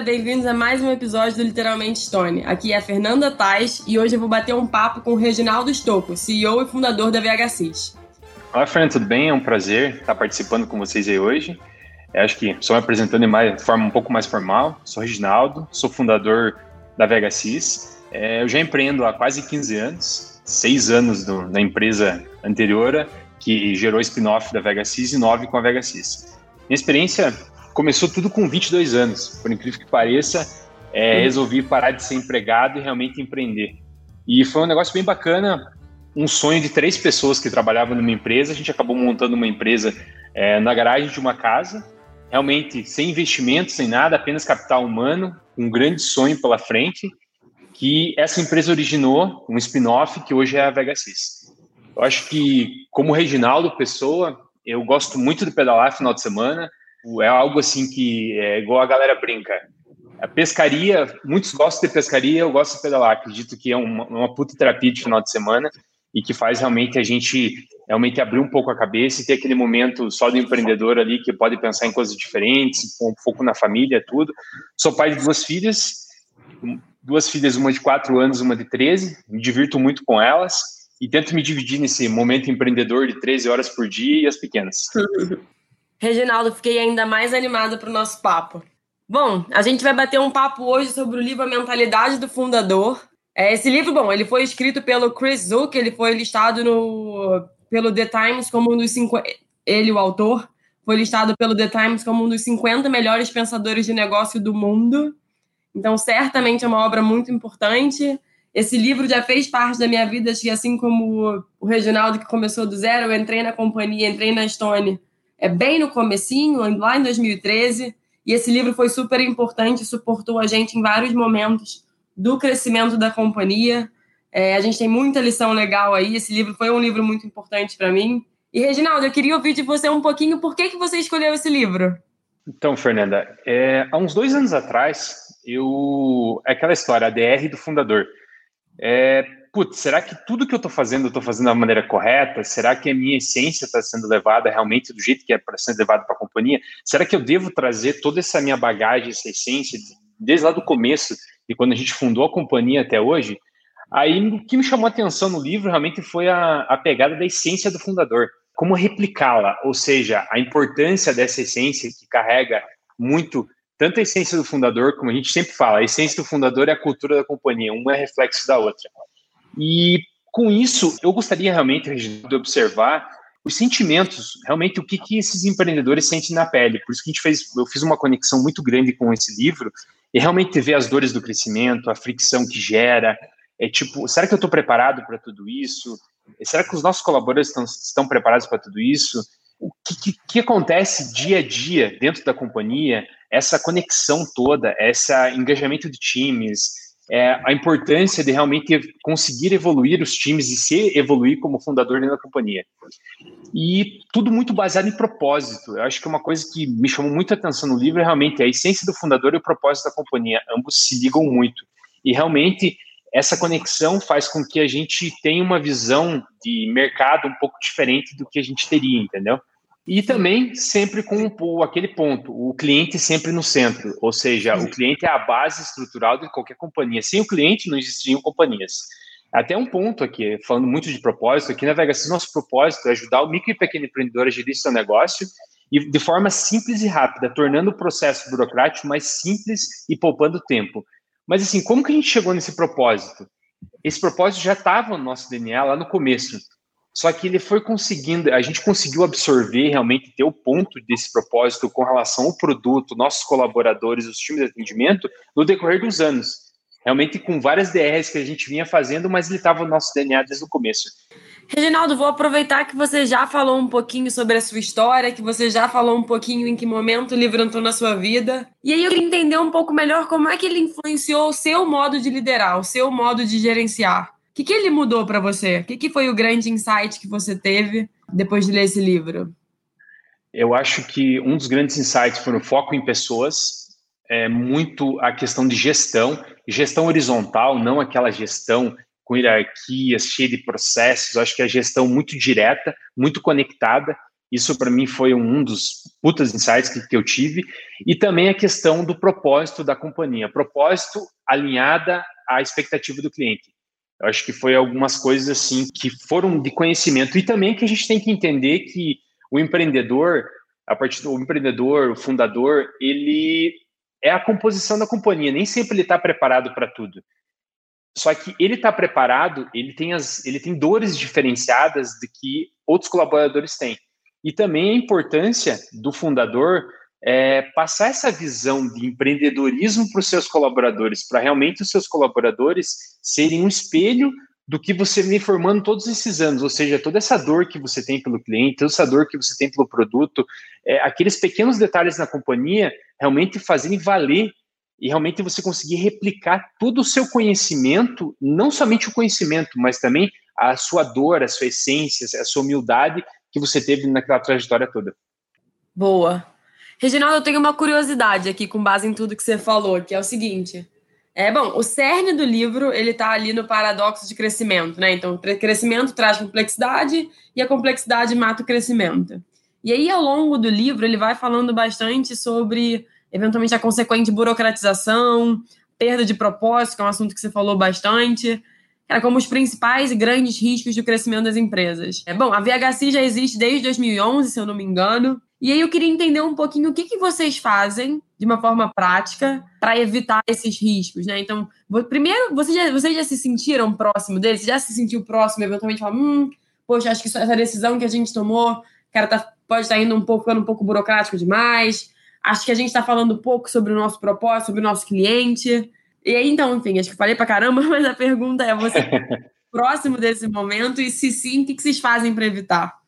galera, bem-vindos a mais um episódio do Literalmente Stone. Aqui é a Fernanda Tais e hoje eu vou bater um papo com o Reginaldo Stocco, CEO e fundador da VHSIS. Olá, Fernanda, tudo bem? É um prazer estar participando com vocês aí hoje. Eu acho que só me apresentando de forma um pouco mais formal. Sou Reginaldo, sou fundador da VHSIS. É, eu já empreendo há quase 15 anos, seis anos do, na empresa anterior, que gerou spin-off da VHSIS e nove com a VHSIS. Minha experiência começou tudo com 22 anos, por incrível que pareça. É, uhum. resolvi parar de ser empregado e realmente empreender. E foi um negócio bem bacana, um sonho de três pessoas que trabalhavam numa empresa. A gente acabou montando uma empresa é, na garagem de uma casa, realmente sem investimento, sem nada, apenas capital humano, um grande sonho pela frente. Que essa empresa originou um spin-off que hoje é a VHSIS. Eu acho que, como Reginaldo Pessoa, eu gosto muito de pedalar final de semana é algo assim que é igual a galera brinca. A pescaria, muitos gostam de pescaria, eu gosto de pedalar. Acredito que é uma, uma puta terapia de final de semana e que faz realmente a gente realmente abrir um pouco a cabeça e ter aquele momento só do empreendedor ali que pode pensar em coisas diferentes, um foco na família, tudo. Sou pai de duas filhas, duas filhas, uma de quatro anos, uma de 13. Me divirto muito com elas e tento me dividir nesse momento empreendedor de 13 horas por dia e as pequenas. Reginaldo, fiquei ainda mais animada para o nosso papo. Bom, a gente vai bater um papo hoje sobre o livro A Mentalidade do Fundador. É, esse livro, bom, ele foi escrito pelo Chris Zook, ele foi listado no, pelo The Times como um dos cinco, ele, o autor, foi listado pelo The Times como um dos 50 melhores pensadores de negócio do mundo. Então, certamente é uma obra muito importante. Esse livro já fez parte da minha vida, assim como o Reginaldo, que começou do zero, eu entrei na companhia, entrei na Stone é bem no comecinho, lá em 2013, e esse livro foi super importante, suportou a gente em vários momentos do crescimento da companhia. É, a gente tem muita lição legal aí, esse livro foi um livro muito importante para mim. E, Reginaldo, eu queria ouvir de você um pouquinho por que, que você escolheu esse livro. Então, Fernanda, é, há uns dois anos atrás, eu. É aquela história, a DR do fundador. É, putz, será que tudo que eu estou fazendo eu estou fazendo da maneira correta? Será que a minha essência está sendo levada realmente do jeito que é para ser levada para a companhia? Será que eu devo trazer toda essa minha bagagem, essa essência, desde lá do começo, e quando a gente fundou a companhia até hoje? Aí o que me chamou a atenção no livro realmente foi a, a pegada da essência do fundador. Como replicá-la, ou seja, a importância dessa essência que carrega muito tanto a essência do fundador, como a gente sempre fala, a essência do fundador é a cultura da companhia, uma é reflexo da outra. E com isso, eu gostaria realmente de observar os sentimentos, realmente o que, que esses empreendedores sentem na pele. Por isso que a gente fez, eu fiz uma conexão muito grande com esse livro e realmente ver as dores do crescimento, a fricção que gera. É tipo, será que eu estou preparado para tudo isso? Será que os nossos colaboradores estão, estão preparados para tudo isso? O que, que, que acontece dia a dia dentro da companhia? Essa conexão toda, esse engajamento de times, é, a importância de realmente conseguir evoluir os times e se evoluir como fundador dentro da companhia. E tudo muito baseado em propósito. Eu acho que uma coisa que me chamou muita atenção no livro é realmente a essência do fundador e o propósito da companhia. Ambos se ligam muito. E realmente essa conexão faz com que a gente tenha uma visão de mercado um pouco diferente do que a gente teria, entendeu? E também sempre com o, aquele ponto, o cliente sempre no centro, ou seja, o cliente é a base estrutural de qualquer companhia. Sem o cliente não existiriam companhias. Até um ponto aqui, falando muito de propósito, aqui na Vegas, nosso propósito é ajudar o micro e pequeno empreendedor a gerir seu negócio e de forma simples e rápida, tornando o processo burocrático mais simples e poupando tempo. Mas assim, como que a gente chegou nesse propósito? Esse propósito já estava no nosso DNA lá no começo. Só que ele foi conseguindo, a gente conseguiu absorver realmente ter o ponto desse propósito com relação ao produto, nossos colaboradores, os times de atendimento, no decorrer dos anos. Realmente com várias DRs que a gente vinha fazendo, mas ele estava no nosso DNA desde o começo. Reginaldo, vou aproveitar que você já falou um pouquinho sobre a sua história, que você já falou um pouquinho em que momento o livro entrou na sua vida. E aí eu queria entender um pouco melhor como é que ele influenciou o seu modo de liderar, o seu modo de gerenciar. Que, que ele mudou para você? O que, que foi o grande insight que você teve depois de ler esse livro? Eu acho que um dos grandes insights foi o foco em pessoas, é muito a questão de gestão, gestão horizontal, não aquela gestão com hierarquias, cheia de processos. Eu acho que é a gestão muito direta, muito conectada, Isso para mim foi um dos putas insights que, que eu tive. E também a questão do propósito da companhia, propósito alinhada à expectativa do cliente. Eu acho que foi algumas coisas assim que foram de conhecimento e também que a gente tem que entender que o empreendedor, a partir do empreendedor, o fundador, ele é a composição da companhia. Nem sempre ele está preparado para tudo. Só que ele está preparado, ele tem as, ele tem dores diferenciadas de que outros colaboradores têm. E também a importância do fundador é, passar essa visão de empreendedorismo para os seus colaboradores, para realmente os seus colaboradores serem um espelho do que você vem formando todos esses anos, ou seja, toda essa dor que você tem pelo cliente, toda essa dor que você tem pelo produto, é, aqueles pequenos detalhes na companhia realmente fazerem valer e realmente você conseguir replicar todo o seu conhecimento, não somente o conhecimento, mas também a sua dor, a sua essência, a sua humildade que você teve naquela trajetória toda. Boa. Reginaldo, eu tenho uma curiosidade aqui com base em tudo que você falou, que é o seguinte. É bom, o cerne do livro ele está ali no paradoxo de crescimento, né? Então, crescimento traz complexidade e a complexidade mata o crescimento. E aí, ao longo do livro, ele vai falando bastante sobre, eventualmente, a consequente burocratização, perda de propósito, que é um assunto que você falou bastante, era como os principais e grandes riscos do crescimento das empresas. É bom, a VHC já existe desde 2011, se eu não me engano, e aí eu queria entender um pouquinho o que, que vocês fazem de uma forma prática para evitar esses riscos, né? Então, primeiro, vocês já, vocês já se sentiram próximo deles? Você já se sentiu próximo, eventualmente falar, hum, poxa, acho que essa decisão que a gente tomou, cara, tá, pode estar tá indo um pouco, ficando um pouco burocrático demais. Acho que a gente está falando pouco sobre o nosso propósito, sobre o nosso cliente. E aí, então, enfim, acho que falei para caramba, mas a pergunta é: você próximo desse momento? E se sim, o que vocês fazem para evitar?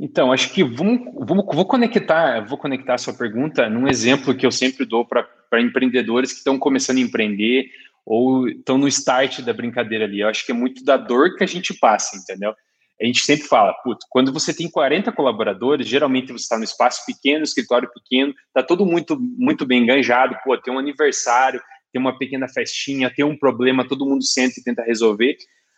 Então, acho que vamos, vamos, vou conectar, vou conectar a sua pergunta num exemplo que eu sempre dou para empreendedores que estão começando a empreender ou estão no start da brincadeira ali. Eu acho que é muito da dor que a gente passa, entendeu? A gente sempre fala, putz, quando você tem 40 colaboradores, geralmente você está no espaço pequeno, escritório pequeno, está todo muito, muito bem enganjado, pô, tem um aniversário, tem uma pequena festinha, tem um problema, todo mundo senta e tenta resolver.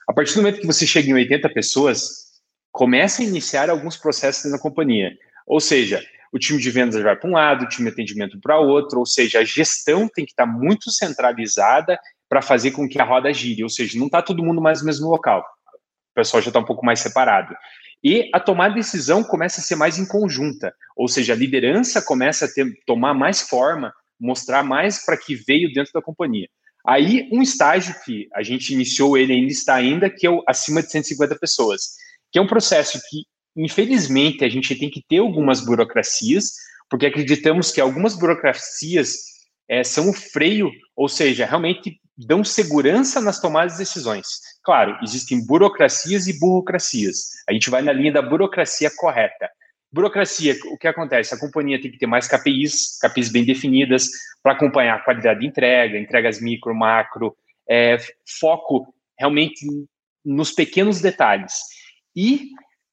A partir do momento que você chega em 80 pessoas, começa a iniciar alguns processos na companhia. Ou seja, o time de vendas vai para um lado, o time de atendimento para outro, ou seja, a gestão tem que estar tá muito centralizada para fazer com que a roda gire, ou seja, não está todo mundo mais no mesmo local. O pessoal já está um pouco mais separado. E a tomar decisão começa a ser mais em conjunta, ou seja, a liderança começa a ter, tomar mais forma, mostrar mais para que veio dentro da companhia. Aí, um estágio que a gente iniciou, ele ainda está ainda, que é o acima de 150 pessoas que é um processo que, infelizmente, a gente tem que ter algumas burocracias, porque acreditamos que algumas burocracias é, são o freio, ou seja, realmente dão segurança nas tomadas de decisões. Claro, existem burocracias e burocracias. A gente vai na linha da burocracia correta. Burocracia, o que acontece? A companhia tem que ter mais KPIs, KPIs bem definidas, para acompanhar a qualidade de entrega, entregas micro, macro, é, foco realmente nos pequenos detalhes. E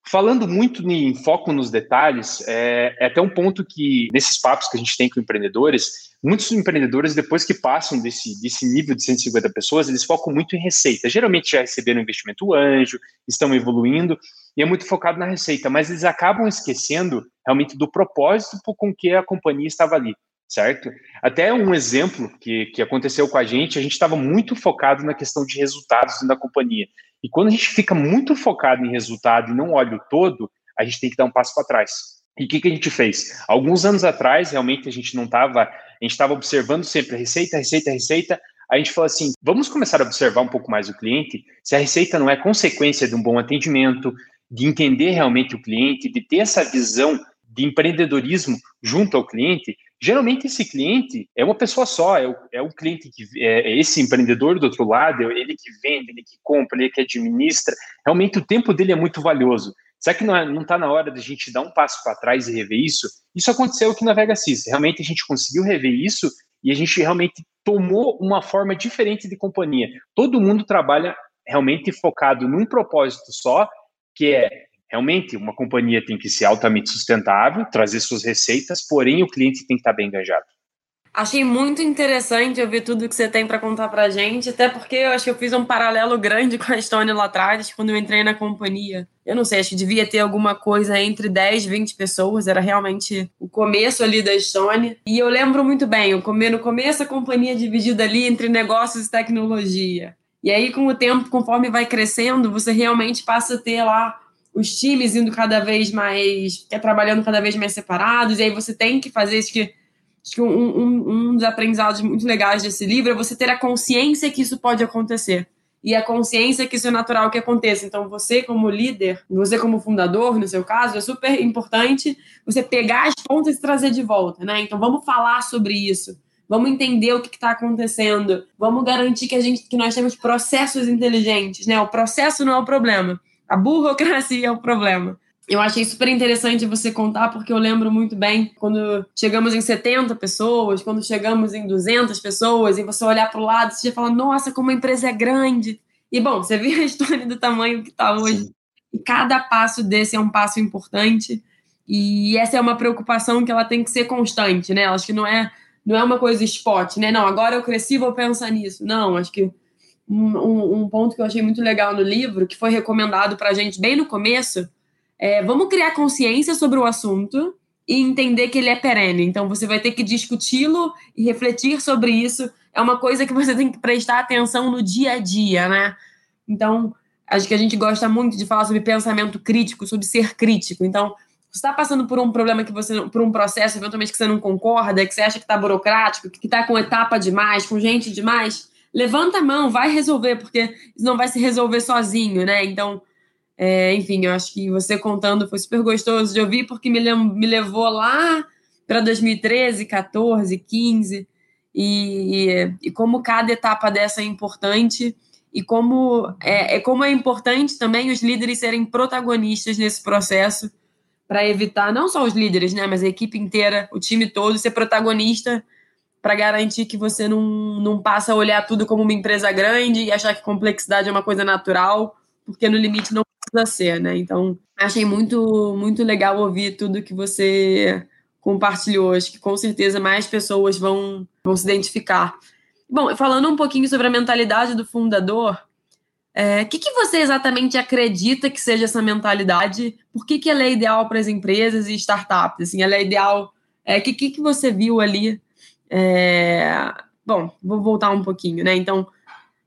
falando muito em foco nos detalhes, é, é, até um ponto que, nesses papos que a gente tem com empreendedores, muitos empreendedores, depois que passam desse, desse nível de 150 pessoas, eles focam muito em receita. Geralmente já receberam investimento anjo, estão evoluindo, e é muito focado na receita, mas eles acabam esquecendo realmente do propósito com que a companhia estava ali certo? Até um exemplo que, que aconteceu com a gente, a gente estava muito focado na questão de resultados da companhia. E quando a gente fica muito focado em resultado e não olha o todo, a gente tem que dar um passo para trás. E o que, que a gente fez? Alguns anos atrás, realmente a gente não estava, a gente estava observando sempre a receita, receita, receita. A gente falou assim: vamos começar a observar um pouco mais o cliente. Se a receita não é consequência de um bom atendimento, de entender realmente o cliente, de ter essa visão de empreendedorismo junto ao cliente, geralmente esse cliente é uma pessoa só, é o, é o cliente que é, é esse empreendedor do outro lado, é ele que vende, ele que compra, ele que administra. Realmente o tempo dele é muito valioso. Será que não está é, na hora de a gente dar um passo para trás e rever isso? Isso aconteceu aqui na Vegasys. Realmente a gente conseguiu rever isso e a gente realmente tomou uma forma diferente de companhia. Todo mundo trabalha realmente focado num propósito só, que é Realmente, uma companhia tem que ser altamente sustentável, trazer suas receitas, porém o cliente tem que estar bem engajado. Achei muito interessante ouvir tudo que você tem para contar pra gente, até porque eu acho que eu fiz um paralelo grande com a Estônia lá atrás, quando eu entrei na companhia. Eu não sei, acho que devia ter alguma coisa entre 10 e 20 pessoas, era realmente o começo ali da Estônia. E eu lembro muito bem, no começo a companhia dividida ali entre negócios e tecnologia. E aí, com o tempo, conforme vai crescendo, você realmente passa a ter lá os times indo cada vez mais, é, trabalhando cada vez mais separados, e aí você tem que fazer isso que Acho que um, um, um dos aprendizados muito legais desse livro é você ter a consciência que isso pode acontecer e a consciência que isso é natural que aconteça. Então, você como líder, você como fundador, no seu caso, é super importante você pegar as pontas e trazer de volta, né? Então, vamos falar sobre isso. Vamos entender o que está acontecendo. Vamos garantir que a gente, que nós temos processos inteligentes, né? O processo não é o problema. A burocracia é o problema. Eu achei super interessante você contar, porque eu lembro muito bem quando chegamos em 70 pessoas, quando chegamos em 200 pessoas, e você olhar para o lado, você já fala, nossa, como a empresa é grande. E, bom, você vê a história do tamanho que está hoje. E cada passo desse é um passo importante. E essa é uma preocupação que ela tem que ser constante, né? Acho que não é, não é uma coisa spot, né? Não, agora eu cresci, vou pensar nisso. Não, acho que um, um, ponto que eu achei muito legal no livro, que foi recomendado para a gente bem no começo, é, vamos criar consciência sobre o assunto e entender que ele é perene. Então, você vai ter que discuti-lo e refletir sobre isso. É uma coisa que você tem que prestar atenção no dia a dia, né? Então, acho que a gente gosta muito de falar sobre pensamento crítico, sobre ser crítico. Então, você está passando por um problema que você, por um processo, eventualmente que você não concorda, que você acha que está burocrático, que está com etapa demais, com gente demais, levanta a mão, vai resolver, porque não vai se resolver sozinho, né? Então, é, enfim, eu acho que você contando foi super gostoso de ouvir, porque me, me levou lá para 2013, 14, 15, e, e, como cada etapa dessa é importante, e como é, é, como é importante também os líderes serem protagonistas nesse processo, para evitar, não só os líderes, né, mas a equipe inteira, o time todo, ser protagonista para garantir que você não, não passa a olhar tudo como uma empresa grande e achar que complexidade é uma coisa natural, porque no limite não precisa ser, né? Então, achei muito, muito legal ouvir tudo que você compartilhou. Acho que com certeza mais pessoas vão, vão se identificar. Bom, falando um pouquinho sobre a mentalidade do fundador, o é, que, que você exatamente acredita que seja essa mentalidade? Por que, que ela é ideal para as empresas e startups? Assim, ela é ideal. O é, que, que, que você viu ali? É, bom, vou voltar um pouquinho, né? Então,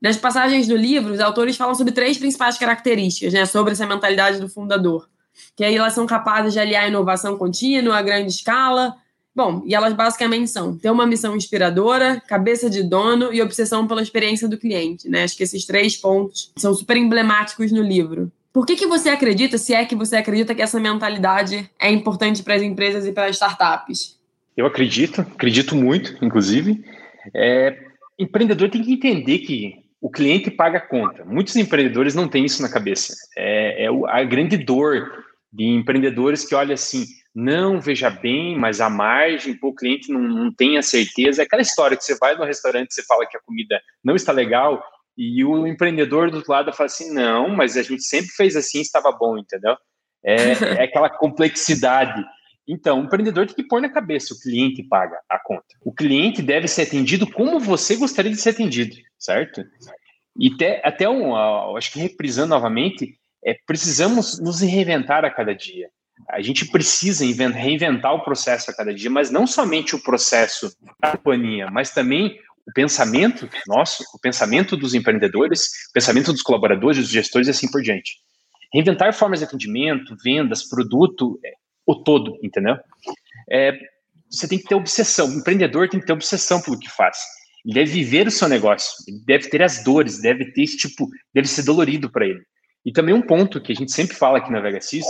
nas passagens do livro, os autores falam sobre três principais características, né, sobre essa mentalidade do fundador. Que aí elas são capazes de aliar inovação contínua a grande escala. Bom, e elas basicamente são ter uma missão inspiradora, cabeça de dono e obsessão pela experiência do cliente. Né? Acho que esses três pontos são super emblemáticos no livro. Por que, que você acredita, se é que você acredita que essa mentalidade é importante para as empresas e para as startups? Eu acredito, acredito muito, inclusive. É, empreendedor tem que entender que o cliente paga a conta. Muitos empreendedores não têm isso na cabeça. É, é a grande dor de empreendedores que olha assim, não, veja bem, mas a margem, pô, o cliente não, não tem a certeza. É aquela história que você vai no restaurante, você fala que a comida não está legal, e o empreendedor do outro lado fala assim, não, mas a gente sempre fez assim, estava bom, entendeu? É, é aquela complexidade. Então, o empreendedor tem que pôr na cabeça, o cliente paga a conta. O cliente deve ser atendido como você gostaria de ser atendido, certo? E até, até um, acho que reprisando novamente, é, precisamos nos reinventar a cada dia. A gente precisa reinventar o processo a cada dia, mas não somente o processo da companhia, mas também o pensamento nosso, o pensamento dos empreendedores, o pensamento dos colaboradores, dos gestores e assim por diante. Reinventar formas de atendimento, vendas, produto, é, o todo, entendeu? É, você tem que ter obsessão. O empreendedor tem que ter obsessão pelo que faz. Ele deve viver o seu negócio, ele deve ter as dores, deve ter esse tipo, deve ser dolorido para ele. E também um ponto que a gente sempre fala aqui na VHSIS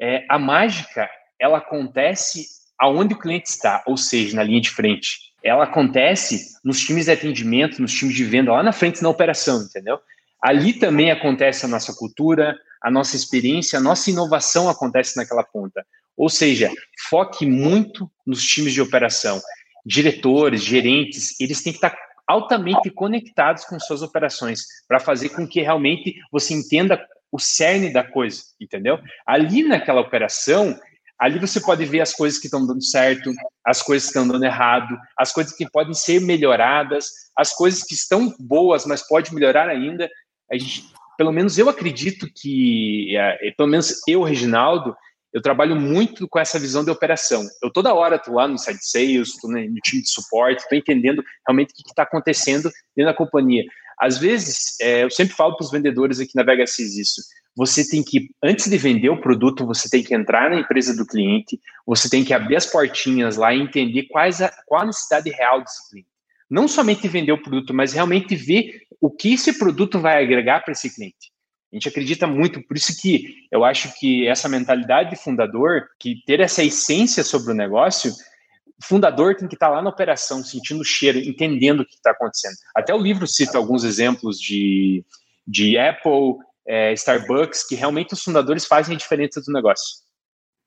é a mágica, ela acontece aonde o cliente está, ou seja, na linha de frente. Ela acontece nos times de atendimento, nos times de venda, lá na frente na operação, entendeu? Ali também acontece a nossa cultura, a nossa experiência, a nossa inovação acontece naquela ponta. Ou seja, foque muito nos times de operação. Diretores, gerentes, eles têm que estar altamente conectados com suas operações para fazer com que realmente você entenda o cerne da coisa, entendeu? Ali naquela operação, Ali você pode ver as coisas que estão dando certo, as coisas que estão dando errado, as coisas que podem ser melhoradas, as coisas que estão boas, mas pode melhorar ainda. A gente, pelo menos eu acredito que, é, pelo menos eu, Reginaldo, eu trabalho muito com essa visão de operação. Eu toda hora estou lá no site sales, estou no time de suporte, estou entendendo realmente o que está acontecendo dentro da companhia. Às vezes, é, eu sempre falo para os vendedores aqui na VHSIS isso. Você tem que, antes de vender o produto, você tem que entrar na empresa do cliente, você tem que abrir as portinhas lá e entender quais a, qual a necessidade real desse cliente. Não somente vender o produto, mas realmente ver o que esse produto vai agregar para esse cliente. A gente acredita muito, por isso que eu acho que essa mentalidade de fundador, que ter essa essência sobre o negócio, o fundador tem que estar lá na operação, sentindo o cheiro, entendendo o que está acontecendo. Até o livro cita alguns exemplos de, de Apple, é, Starbucks, que realmente os fundadores fazem a diferença do negócio.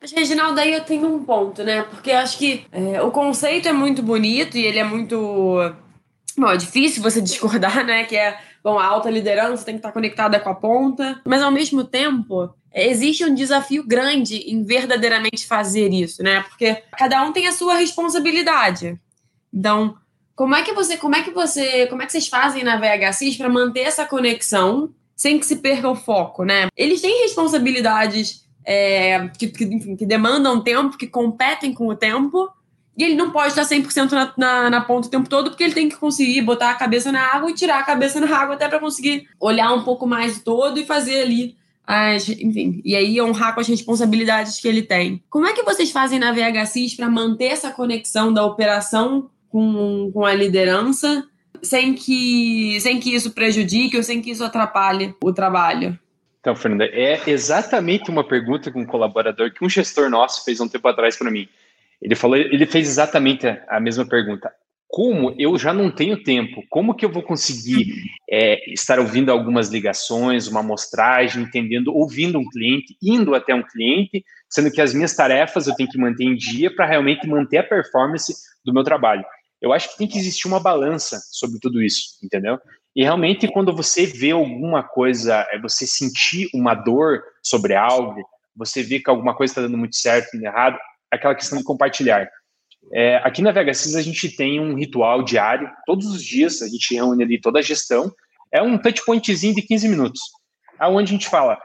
Mas, Reginaldo, aí eu tenho um ponto, né? Porque eu acho que é, o conceito é muito bonito e ele é muito. Bom, é difícil você discordar, né? Que é, bom, a alta liderança tem que estar conectada com a ponta, mas ao mesmo tempo, existe um desafio grande em verdadeiramente fazer isso, né? Porque cada um tem a sua responsabilidade. Então, como é que você, como é que você, como é que vocês fazem na VHCs para manter essa conexão sem que se perca o foco, né? Eles têm responsabilidades é, que, que, enfim, que demandam tempo, que competem com o tempo, e ele não pode estar 100% na, na, na ponta o tempo todo, porque ele tem que conseguir botar a cabeça na água e tirar a cabeça na água até para conseguir olhar um pouco mais todo e fazer ali as, enfim, e aí honrar com as responsabilidades que ele tem. Como é que vocês fazem na VHCs para manter essa conexão da operação com, com a liderança sem que, sem que isso prejudique ou sem que isso atrapalhe o trabalho? Então, Fernanda, é exatamente uma pergunta que um colaborador, que um gestor nosso fez um tempo atrás para mim. Ele falou, ele fez exatamente a mesma pergunta como eu já não tenho tempo, como que eu vou conseguir é, estar ouvindo algumas ligações, uma amostragem, entendendo, ouvindo um cliente, indo até um cliente, sendo que as minhas tarefas eu tenho que manter em dia para realmente manter a performance do meu trabalho. Eu acho que tem que existir uma balança sobre tudo isso, entendeu? E realmente, quando você vê alguma coisa, é você sentir uma dor sobre algo, você vê que alguma coisa está dando muito certo e errado, aquela questão de compartilhar. É, aqui na VHSys a gente tem um ritual diário, todos os dias a gente reúne ali toda a gestão. É um touch pointzinho de 15 minutos, aonde a gente fala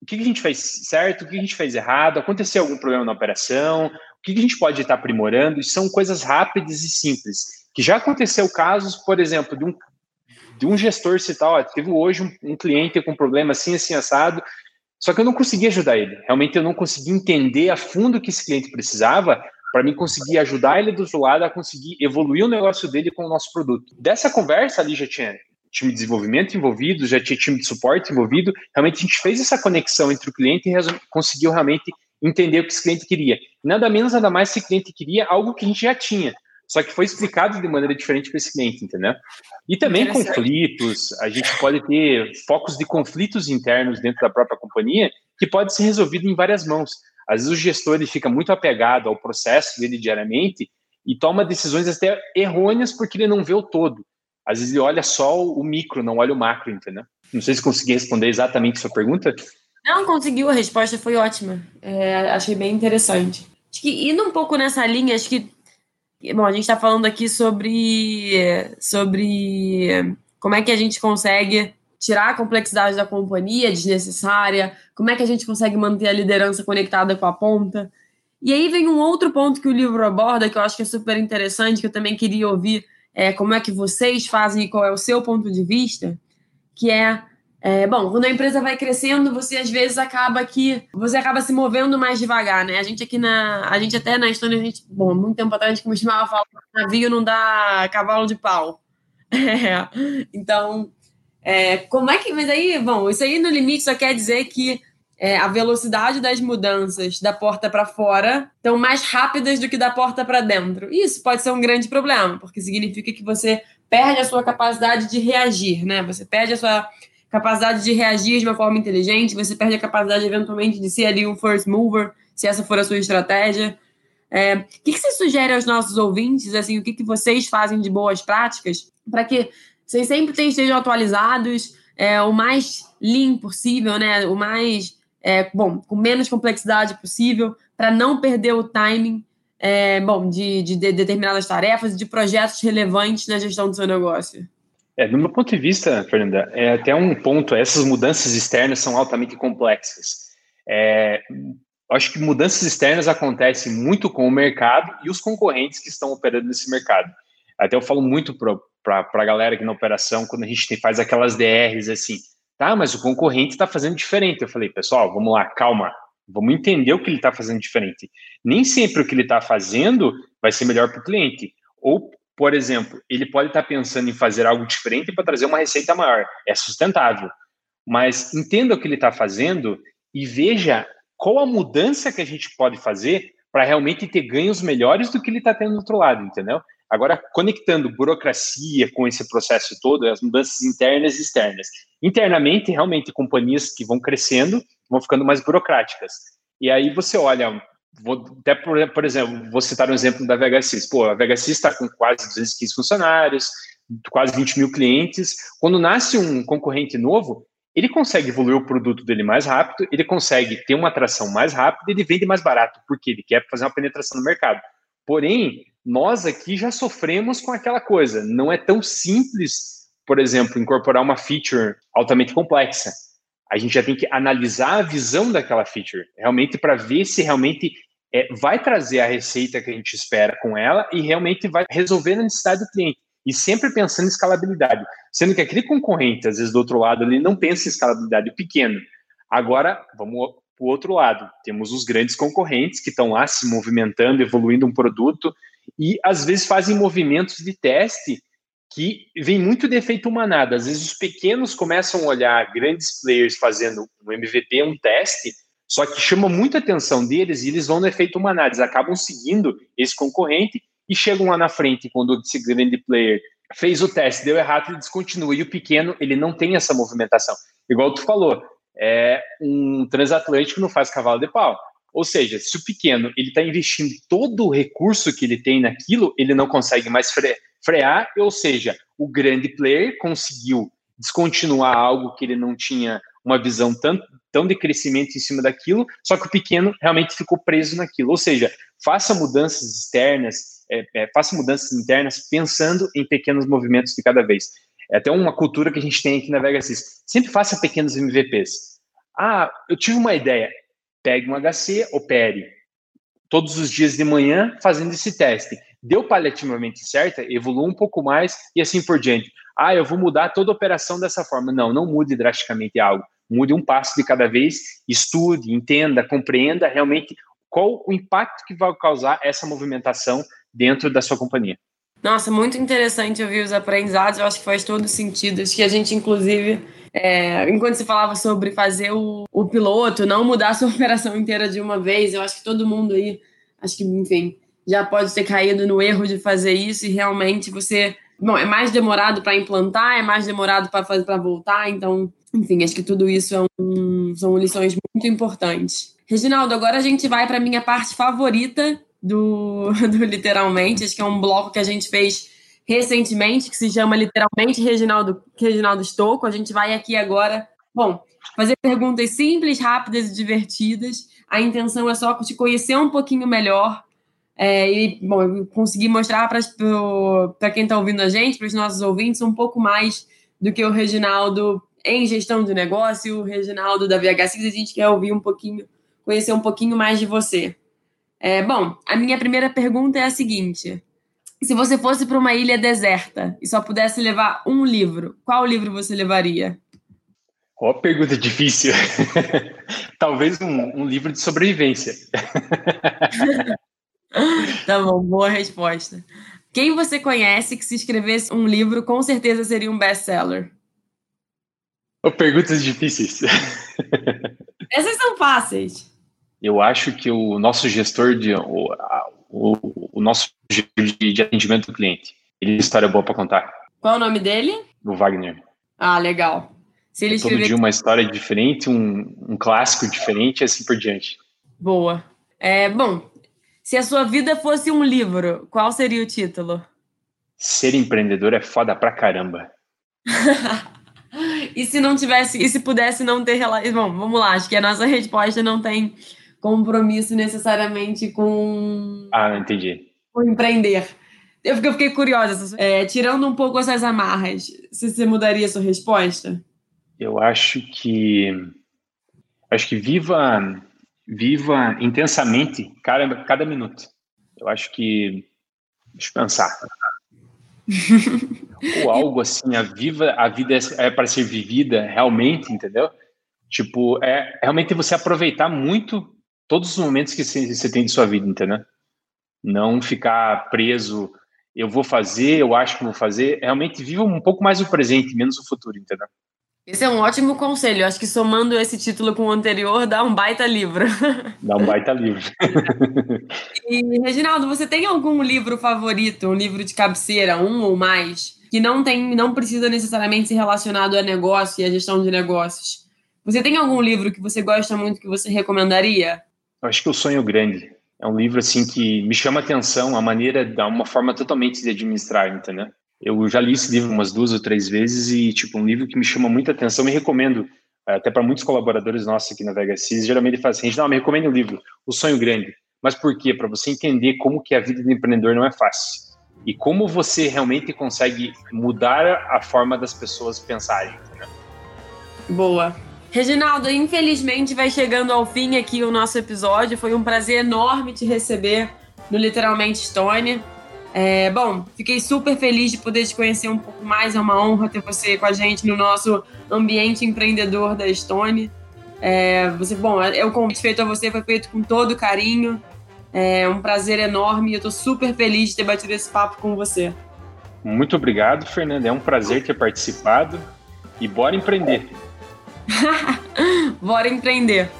o que a gente fez certo, o que a gente fez errado, aconteceu algum problema na operação, o que a gente pode estar aprimorando, e são coisas rápidas e simples. Que já aconteceu casos, por exemplo, de um, de um gestor citar, ó, teve hoje um, um cliente com problema assim, assim, assado, só que eu não consegui ajudar ele. Realmente eu não consegui entender a fundo o que esse cliente precisava, para mim conseguir ajudar ele do outro lado a conseguir evoluir o negócio dele com o nosso produto. Dessa conversa ali já tinha time de desenvolvimento envolvido, já tinha time de suporte envolvido. Realmente a gente fez essa conexão entre o cliente e conseguiu realmente entender o que esse cliente queria. Nada menos, nada mais, esse cliente queria algo que a gente já tinha, só que foi explicado de maneira diferente para esse cliente, entendeu? E também conflitos, a gente pode ter focos de conflitos internos dentro da própria companhia que pode ser resolvido em várias mãos. Às vezes o gestor ele fica muito apegado ao processo dele diariamente e toma decisões até errôneas porque ele não vê o todo. Às vezes ele olha só o micro, não olha o macro, entendeu? Não sei se consegui responder exatamente a sua pergunta. Não, conseguiu, a resposta foi ótima. É, achei bem interessante. Acho que indo um pouco nessa linha, acho que. Bom, a gente está falando aqui sobre, sobre como é que a gente consegue tirar a complexidade da companhia desnecessária, como é que a gente consegue manter a liderança conectada com a ponta. E aí vem um outro ponto que o livro aborda, que eu acho que é super interessante, que eu também queria ouvir é, como é que vocês fazem e qual é o seu ponto de vista, que é, é, bom, quando a empresa vai crescendo, você às vezes acaba que você acaba se movendo mais devagar, né? A gente aqui na, a gente até na Estônia, a gente, bom, muito tempo atrás a gente costumava falar, navio não dá cavalo de pau. É, então, é, como é que. Mas aí, bom, isso aí no limite só quer dizer que é, a velocidade das mudanças da porta para fora estão mais rápidas do que da porta para dentro. Isso pode ser um grande problema, porque significa que você perde a sua capacidade de reagir, né? Você perde a sua capacidade de reagir de uma forma inteligente, você perde a capacidade, eventualmente, de ser ali um first mover, se essa for a sua estratégia. É, o que, que você sugere aos nossos ouvintes, assim, o que, que vocês fazem de boas práticas para que vocês sempre estejam atualizados, é, o mais lean possível, né? O mais, é, bom, com menos complexidade possível, para não perder o timing é, bom, de, de, de, determinadas tarefas, de projetos relevantes na gestão do seu negócio? É, do meu ponto de vista, Fernanda, é até um ponto, essas mudanças externas são altamente complexas. É, acho que mudanças externas acontecem muito com o mercado e os concorrentes que estão operando nesse mercado. Até eu falo muito para a galera aqui na operação, quando a gente faz aquelas DRs assim, tá, mas o concorrente está fazendo diferente. Eu falei, pessoal, vamos lá, calma, Vamos entender o que ele está fazendo diferente. Nem sempre o que ele está fazendo vai ser melhor para o cliente. Ou, por exemplo, ele pode estar tá pensando em fazer algo diferente para trazer uma receita maior. É sustentável. Mas entenda o que ele está fazendo e veja qual a mudança que a gente pode fazer para realmente ter ganhos melhores do que ele está tendo do outro lado, entendeu? Agora, conectando burocracia com esse processo todo, as mudanças internas e externas. Internamente, realmente, companhias que vão crescendo vão ficando mais burocráticas. E aí você olha, vou, até por, por exemplo, vou citar um exemplo da VHSIS. Pô, a VHSIS está com quase 215 funcionários, quase 20 mil clientes. Quando nasce um concorrente novo, ele consegue evoluir o produto dele mais rápido, ele consegue ter uma atração mais rápida, ele vende mais barato, porque ele quer fazer uma penetração no mercado. Porém, nós aqui já sofremos com aquela coisa. Não é tão simples, por exemplo, incorporar uma feature altamente complexa. A gente já tem que analisar a visão daquela feature, realmente para ver se realmente é, vai trazer a receita que a gente espera com ela e realmente vai resolver a necessidade do cliente. E sempre pensando em escalabilidade. Sendo que aquele concorrente, às vezes do outro lado, ele não pensa em escalabilidade pequeno. Agora, vamos para o outro lado. Temos os grandes concorrentes que estão lá se movimentando, evoluindo um produto e às vezes fazem movimentos de teste que vem muito de efeito manada. Às vezes os pequenos começam a olhar grandes players fazendo um MVP, um teste, só que chama muita atenção deles e eles vão no efeito manada, eles acabam seguindo esse concorrente e chegam lá na frente quando esse grande player fez o teste, deu errado, ele descontinua. E o pequeno, ele não tem essa movimentação. Igual tu falou, é, um transatlântico não faz cavalo de pau. Ou seja, se o pequeno ele está investindo todo o recurso que ele tem naquilo, ele não consegue mais fre frear, ou seja, o grande player conseguiu descontinuar algo que ele não tinha uma visão tão, tão de crescimento em cima daquilo, só que o pequeno realmente ficou preso naquilo. Ou seja, faça mudanças externas, é, é, faça mudanças internas pensando em pequenos movimentos de cada vez. É até uma cultura que a gente tem aqui na Vegas. Sempre faça pequenos MVPs. Ah, eu tive uma ideia. Pegue um HC, opere todos os dias de manhã fazendo esse teste. Deu paliativamente certa, evolua um pouco mais e assim por diante. Ah, eu vou mudar toda a operação dessa forma. Não, não mude drasticamente algo. Mude um passo de cada vez, estude, entenda, compreenda realmente qual o impacto que vai causar essa movimentação dentro da sua companhia. Nossa, muito interessante ouvir os aprendizados. Eu acho que faz todo sentido. Acho que a gente, inclusive, é, enquanto você falava sobre fazer o, o piloto, não mudar a sua operação inteira de uma vez, eu acho que todo mundo aí, acho que, enfim, já pode ter caído no erro de fazer isso e realmente você. Bom, é mais demorado para implantar, é mais demorado para voltar, então, enfim, acho que tudo isso é um, são lições muito importantes. Reginaldo, agora a gente vai para a minha parte favorita do, do Literalmente, acho que é um bloco que a gente fez recentemente, que se chama literalmente Reginaldo, Reginaldo Estouco. A gente vai aqui agora, bom, fazer perguntas simples, rápidas e divertidas. A intenção é só te conhecer um pouquinho melhor é, e, bom, conseguir mostrar para quem está ouvindo a gente, para os nossos ouvintes, um pouco mais do que o Reginaldo em gestão de negócio, o Reginaldo da VHC. A gente quer ouvir um pouquinho, conhecer um pouquinho mais de você. É, bom, a minha primeira pergunta é a seguinte: se você fosse para uma ilha deserta e só pudesse levar um livro, qual livro você levaria? Ó, oh, pergunta difícil. Talvez um, um, livro de sobrevivência. tá bom, boa resposta. Quem você conhece que se escrevesse um livro com certeza seria um best-seller? Oh, perguntas difíceis. Essas são fáceis. Eu acho que o nosso gestor de o, o, o nosso de, de, atendimento do cliente. Ele tem história boa para contar. Qual é o nome dele? O Wagner. Ah, legal. Se ele é escrever... Todo dia uma história diferente, um, um clássico diferente e assim por diante. Boa. É, bom, se a sua vida fosse um livro, qual seria o título? Ser empreendedor é foda pra caramba. e se não tivesse, e se pudesse não ter relação. Bom, vamos lá, acho que a nossa resposta não tem compromisso necessariamente com. Ah, entendi. Com empreender. Eu fiquei, eu fiquei curiosa, é, tirando um pouco essas amarras, se você mudaria a sua resposta? Eu acho que acho que viva viva intensamente cada, cada minuto. Eu acho que deixa eu pensar. Ou algo assim, a viva a vida é, é para ser vivida realmente, entendeu? Tipo, é realmente você aproveitar muito todos os momentos que você tem de sua vida, entendeu? Não ficar preso eu vou fazer, eu acho que vou fazer. Realmente viva um pouco mais o presente, menos o futuro, entendeu? Esse é um ótimo conselho. Eu acho que somando esse título com o anterior, dá um baita livro. Dá um baita livro. e, Reginaldo, você tem algum livro favorito, um livro de cabeceira, um ou mais, que não tem, não precisa necessariamente ser relacionado a negócio e a gestão de negócios? Você tem algum livro que você gosta muito que você recomendaria? Eu acho que o Sonho Grande é um livro assim que me chama atenção a maneira, dá uma forma totalmente de administrar, entendeu? Eu já li esse livro umas duas ou três vezes e tipo um livro que me chama muita atenção, me recomendo eh, até para muitos colaboradores nossos aqui na Vegas geralmente fazem assim, não, me recomenda o livro O Sonho Grande. Mas por quê? Para você entender como que a vida do empreendedor não é fácil e como você realmente consegue mudar a forma das pessoas pensarem. Entendeu? Boa. Reginaldo, infelizmente vai chegando ao fim aqui o nosso episódio. Foi um prazer enorme te receber no Literalmente Stone. É, bom, fiquei super feliz de poder te conhecer um pouco mais. É uma honra ter você com a gente no nosso ambiente empreendedor da Stone. É, você, bom, é, o convite feito a você foi feito com todo carinho. É um prazer enorme e eu estou super feliz de ter batido esse papo com você. Muito obrigado, Fernanda. É um prazer ter participado e bora empreender. Bora empreender.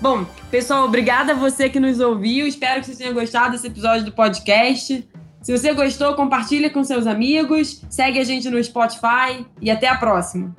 Bom, pessoal, obrigada a você que nos ouviu. Espero que você tenha gostado desse episódio do podcast. Se você gostou, compartilhe com seus amigos, segue a gente no Spotify e até a próxima.